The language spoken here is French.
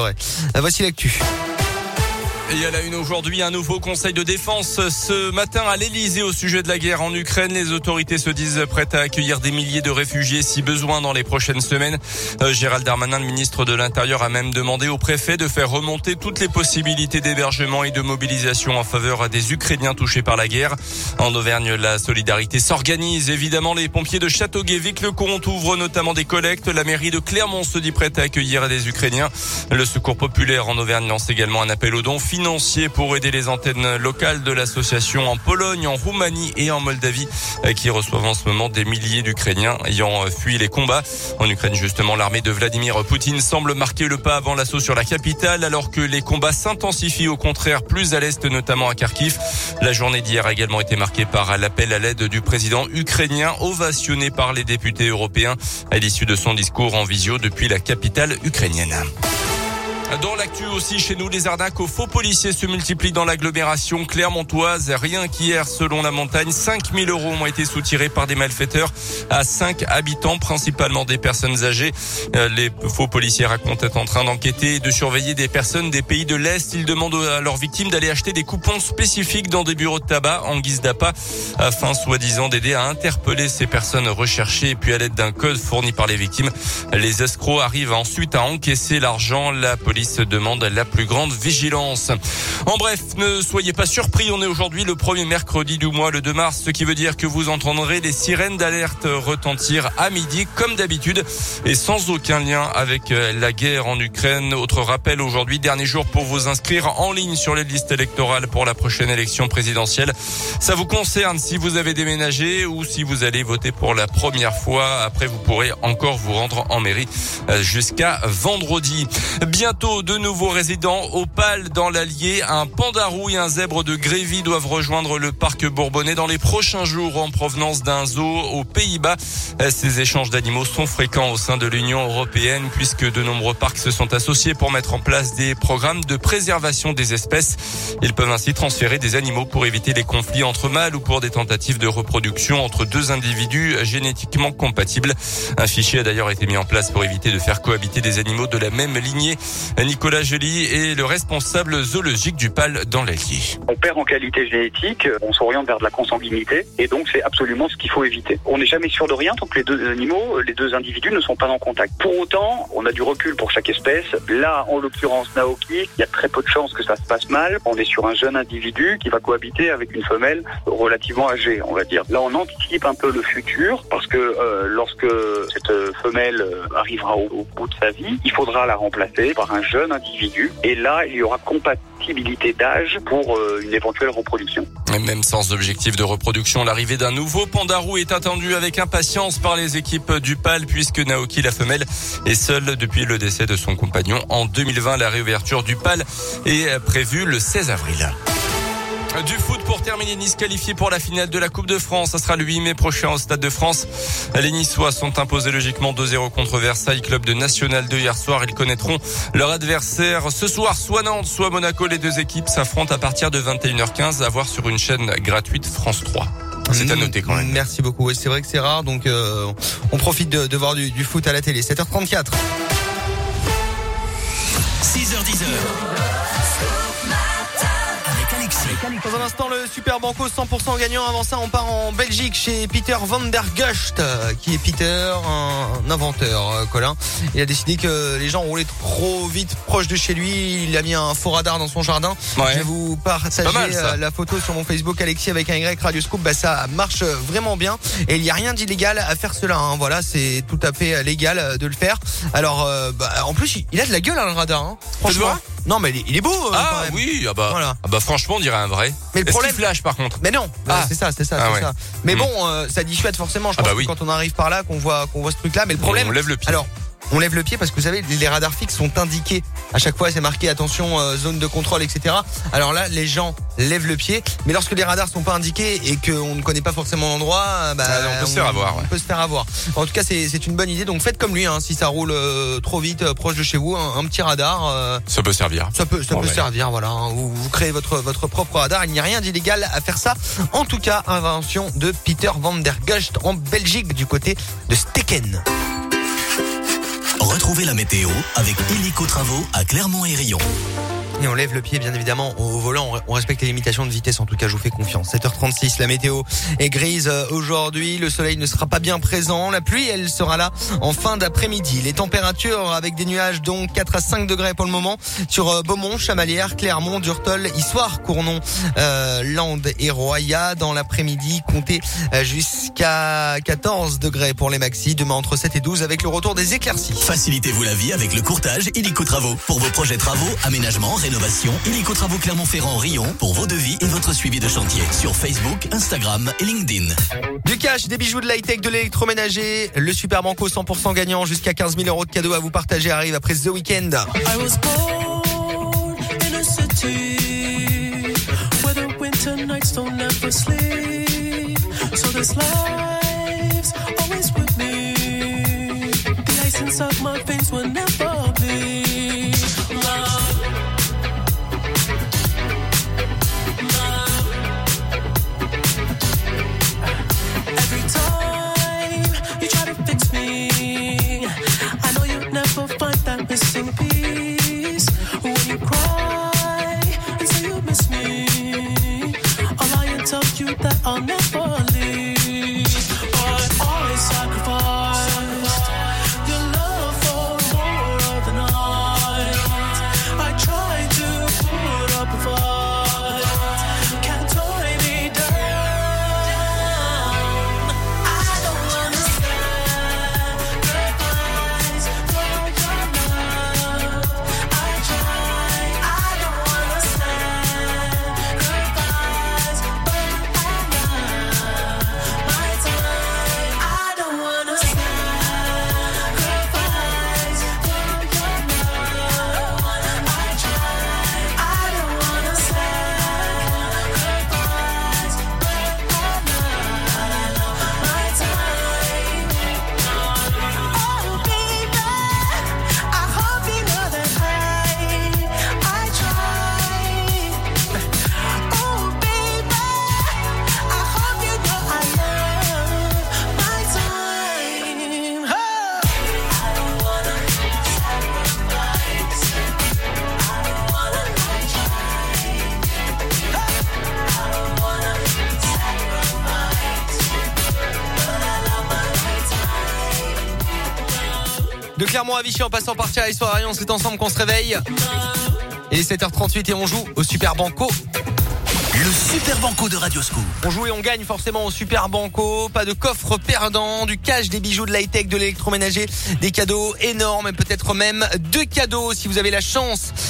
Ouais. Voici l'actu. Et à la une aujourd'hui, un nouveau conseil de défense ce matin à l'Elysée au sujet de la guerre en Ukraine. Les autorités se disent prêtes à accueillir des milliers de réfugiés si besoin dans les prochaines semaines. Euh, Gérald Darmanin, le ministre de l'Intérieur, a même demandé au préfet de faire remonter toutes les possibilités d'hébergement et de mobilisation en faveur des Ukrainiens touchés par la guerre. En Auvergne, la solidarité s'organise. Évidemment, les pompiers de Châteauguay-Vic, le compte ouvre notamment des collectes. La mairie de Clermont se dit prête à accueillir des Ukrainiens. Le secours populaire en Auvergne lance également un appel aux dons financier pour aider les antennes locales de l'association en Pologne, en Roumanie et en Moldavie euh, qui reçoivent en ce moment des milliers d'Ukrainiens ayant euh, fui les combats. En Ukraine, justement, l'armée de Vladimir Poutine semble marquer le pas avant l'assaut sur la capitale alors que les combats s'intensifient au contraire plus à l'est, notamment à Kharkiv. La journée d'hier a également été marquée par l'appel à l'aide du président ukrainien ovationné par les députés européens à l'issue de son discours en visio depuis la capitale ukrainienne. Dans l'actu aussi, chez nous, les arnaques aux faux policiers se multiplient dans l'agglomération clermontoise. Rien qu'hier, selon la montagne, 5000 euros ont été soutirés par des malfaiteurs à 5 habitants, principalement des personnes âgées. Euh, les faux policiers racontent être en train d'enquêter et de surveiller des personnes des pays de l'Est. Ils demandent à leurs victimes d'aller acheter des coupons spécifiques dans des bureaux de tabac en guise d'appât afin, soi-disant, d'aider à interpeller ces personnes recherchées. Et puis, à l'aide d'un code fourni par les victimes, les escrocs arrivent ensuite à encaisser l'argent. La police demande la plus grande vigilance. En bref, ne soyez pas surpris, on est aujourd'hui le premier mercredi du mois, le 2 mars, ce qui veut dire que vous entendrez les sirènes d'alerte retentir à midi comme d'habitude et sans aucun lien avec euh, la guerre en Ukraine. Autre rappel aujourd'hui, dernier jour pour vous inscrire en ligne sur les listes électorales pour la prochaine élection présidentielle. Ça vous concerne si vous avez déménagé ou si vous allez voter pour la première fois. Après, vous pourrez encore vous rendre en mairie euh, jusqu'à vendredi. Bientôt de nouveaux résidents au PAL dans l'Allier. Un pandarou et un zèbre de Grévy doivent rejoindre le parc bourbonnais dans les prochains jours en provenance d'un zoo aux Pays-Bas. Ces échanges d'animaux sont fréquents au sein de l'Union européenne puisque de nombreux parcs se sont associés pour mettre en place des programmes de préservation des espèces. Ils peuvent ainsi transférer des animaux pour éviter les conflits entre mâles ou pour des tentatives de reproduction entre deux individus génétiquement compatibles. Un fichier a d'ailleurs été mis en place pour éviter de faire cohabiter des animaux de la même lignée. Nicolas Joly est le responsable zoologique du PAL dans l'Allier. On perd en qualité génétique, on s'oriente vers de la consanguinité et donc c'est absolument ce qu'il faut éviter. On n'est jamais sûr de rien tant que les deux animaux, les deux individus ne sont pas en contact. Pour autant, on a du recul pour chaque espèce. Là, en l'occurrence Naoki, il y a très peu de chances que ça se passe mal. On est sur un jeune individu qui va cohabiter avec une femelle relativement âgée, on va dire. Là, on anticipe un peu le futur parce que euh, lorsque cette femelle arrivera au, au bout de sa vie, il faudra la remplacer par un jeune individu. Et là, il y aura compatibilité d'âge pour euh, une éventuelle reproduction. Même sans objectif de reproduction, l'arrivée d'un nouveau pandarou est attendue avec impatience par les équipes du PAL puisque Naoki, la femelle, est seule depuis le décès de son compagnon. En 2020, la réouverture du PAL est prévue le 16 avril. Du foot pour terminer, Nice qualifié pour la finale de la Coupe de France. Ça sera le 8 mai prochain au Stade de France. Les Niçois sont imposés logiquement 2-0 contre Versailles, club de National 2 hier soir. Ils connaîtront leur adversaire ce soir, soit Nantes, soit Monaco. Les deux équipes s'affrontent à partir de 21h15 à voir sur une chaîne gratuite France 3. C'est à noter quand même. Merci beaucoup. C'est vrai que c'est rare, donc euh, on profite de, de voir du, du foot à la télé. 7h34. 6h10. Dans un instant, le Super Banco 100% gagnant. Avant ça, on part en Belgique chez Peter van der Gust, euh, qui est Peter, un inventeur, euh, Colin. Il a décidé que les gens roulaient trop vite proche de chez lui. Il a mis un faux radar dans son jardin. Ouais. Je vais vous partager mal, euh, la photo sur mon Facebook, Alexis avec un Y Radio Scoop. Bah, ça marche vraiment bien. Et il n'y a rien d'illégal à faire cela. hein. Voilà, c'est tout à fait légal de le faire. Alors, bah, en plus, il a de la gueule, hein, le radar. Hein. Franchement. Non, mais il est, beau. euh, quand Ah même. oui, ah bah, Voilà. ah bah franchement, on dirait un vrai. Mais le problème- flash par contre. Mais non, Ah. c'est ça, c'est ça, Ah c'est ouais. ça. Mais Mm. bon, euh, ça dissuade forcément. Je Ah pense bah que quand on arrive par là, qu'on voit, qu'on voit ce truc-là. Mais le problème, On lève le pied. alors, on lève le pied parce que vous savez, les radars fixes sont indiqués. À chaque fois, c'est marqué attention, euh, zone de contrôle, etc. Alors là, les gens lèvent le pied. Mais lorsque les radars sont pas indiqués et qu'on ne connaît pas forcément l'endroit, euh, bah, Ah, on peut se faire avoir, ouais. On peut se faire avoir. En tout cas, c'est une bonne idée. Donc faites comme lui. Hein, si ça roule euh, trop vite euh, proche de chez vous, un, un petit radar. Ça peut servir. ça peut, ça peut ouais. servir, voilà. hein. Vous, vous créez votre votre propre radar. Il n'y a rien d'illégal à faire ça. En tout cas, invention de Peter van der Gust en Belgique du côté de Steken. Retrouvez la météo avec Illico Travaux à Clermont et on lève le pied bien évidemment au volant. On respecte les limitations de vitesse. En tout cas, je vous fais confiance. 7h36, la météo est grise euh, aujourd'hui. Le soleil ne sera pas bien présent. La pluie, elle sera là en fin d'après-midi. Les températures avec des nuages donc 4 à 5 degrés pour le moment sur euh, Beaumont, Chamalières, Clermont, Durtol, Issoire, Cournon, euh, Landes et Roya. Dans l'après-midi, comptez euh, jusqu'à 14 degrés pour les maxis. Demain entre 7 et 12 avec le retour des éclaircies. Facilitez-vous la vie avec le courtage Illico Travaux. Pour vos projets travaux, aménagement, rénovation, Illico Travaux Clermont-Ferrand Rion pour vos devis et votre suivi de chantier sur Facebook, Instagram et LinkedIn. Du cash, des bijoux de l'high-tech, de l'électroménager. Le Super Banco 100% gagnant jusqu'à 15 000 euros de cadeaux à vous partager arrive après The Weekend. I was born in a De Clermont à Vichy en passant par Thierry Soir Arion, c'est ensemble qu'on se réveille. Il est 7h38 et on joue au Super Banco. Le Super Banco de Radioscoop. On joue et on gagne forcément au Super Banco. Pas de coffre perdant, du cash, des bijoux, de l'high-tech, de l'électroménager, des cadeaux énormes et peut-être même deux cadeaux si vous avez la chance